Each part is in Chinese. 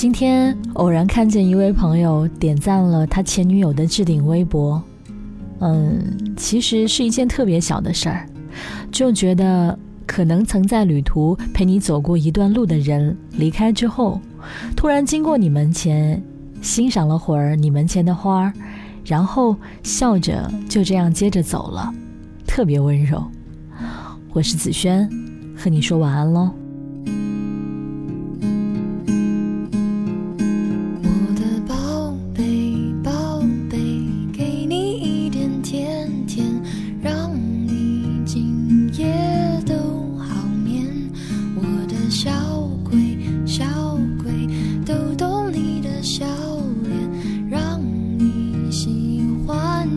今天偶然看见一位朋友点赞了他前女友的置顶微博，嗯，其实是一件特别小的事儿，就觉得可能曾在旅途陪你走过一段路的人离开之后，突然经过你门前，欣赏了会儿你门前的花，然后笑着就这样接着走了，特别温柔。我是子轩，和你说晚安喽。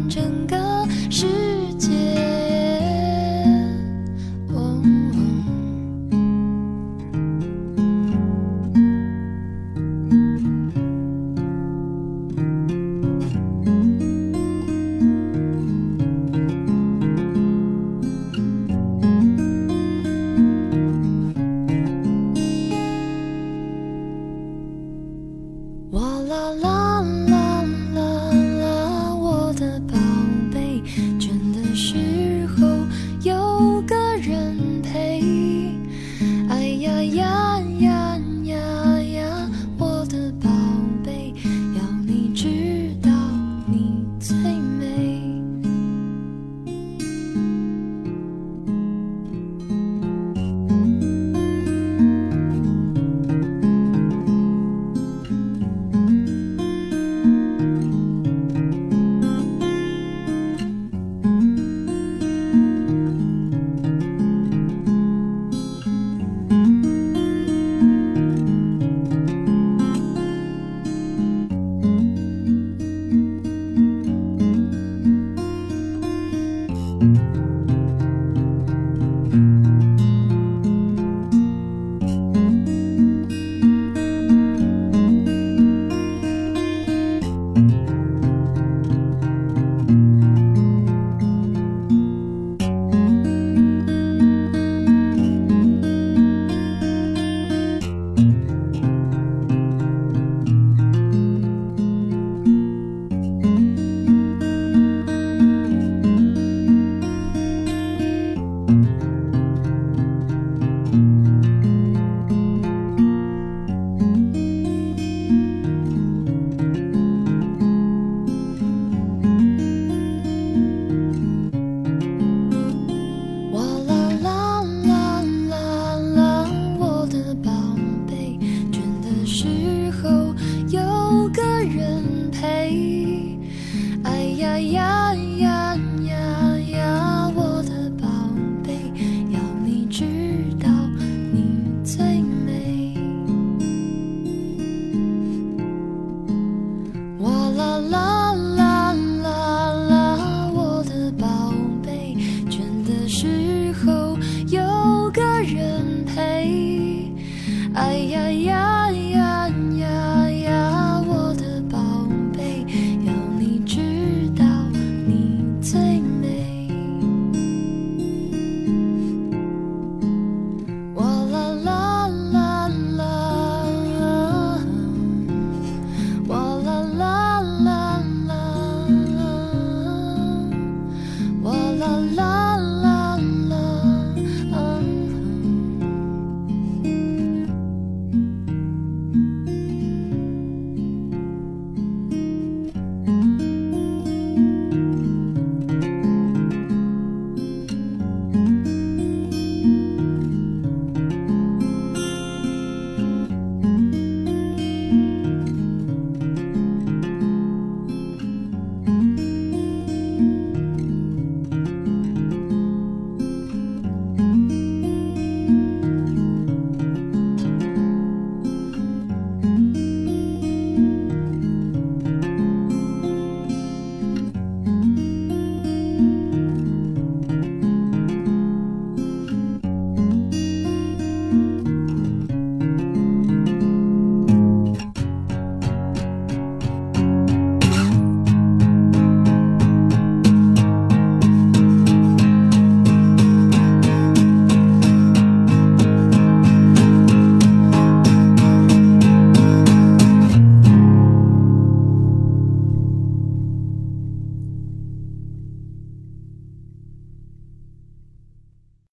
真。我要。